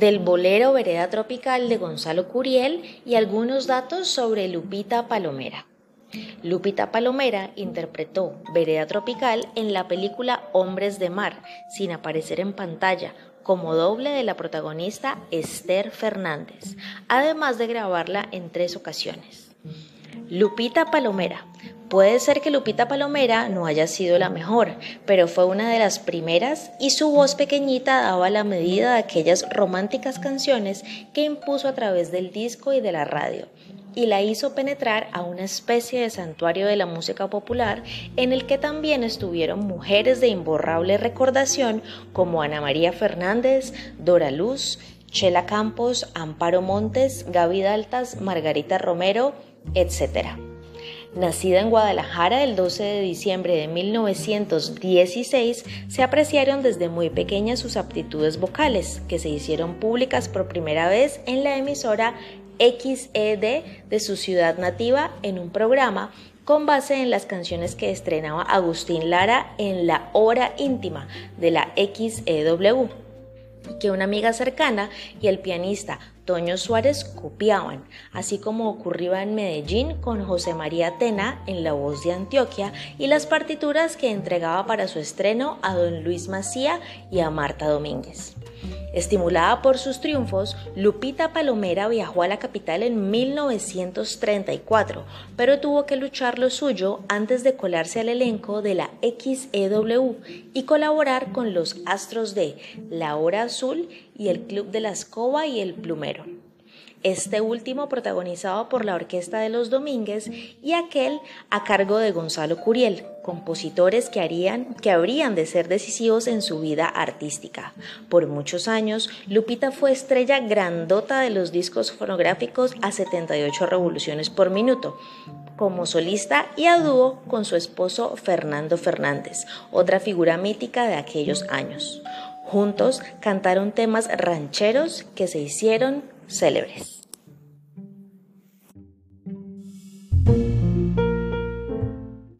del bolero Vereda Tropical de Gonzalo Curiel y algunos datos sobre Lupita Palomera. Lupita Palomera interpretó Vereda Tropical en la película Hombres de Mar, sin aparecer en pantalla, como doble de la protagonista Esther Fernández, además de grabarla en tres ocasiones. Lupita Palomera. Puede ser que Lupita Palomera no haya sido la mejor, pero fue una de las primeras y su voz pequeñita daba la medida de aquellas románticas canciones que impuso a través del disco y de la radio y la hizo penetrar a una especie de santuario de la música popular en el que también estuvieron mujeres de imborrable recordación como Ana María Fernández, Dora Luz, Chela Campos, Amparo Montes, Gaby Daltas, Margarita Romero, etc. Nacida en Guadalajara el 12 de diciembre de 1916, se apreciaron desde muy pequeña sus aptitudes vocales, que se hicieron públicas por primera vez en la emisora XED de su ciudad nativa en un programa con base en las canciones que estrenaba Agustín Lara en la hora íntima de la XEW que una amiga cercana y el pianista Toño Suárez copiaban, así como ocurría en Medellín con José María Tena en La Voz de Antioquia y las partituras que entregaba para su estreno a don Luis Macía y a Marta Domínguez. Estimulada por sus triunfos, Lupita Palomera viajó a la capital en 1934, pero tuvo que luchar lo suyo antes de colarse al elenco de la XEW y colaborar con los astros de La Hora Azul y el Club de la Escoba y el Plumero este último protagonizado por la Orquesta de los Domínguez y aquel a cargo de Gonzalo Curiel, compositores que, harían, que habrían de ser decisivos en su vida artística. Por muchos años, Lupita fue estrella grandota de los discos fonográficos a 78 revoluciones por minuto, como solista y a dúo con su esposo Fernando Fernández, otra figura mítica de aquellos años. Juntos cantaron temas rancheros que se hicieron célebres.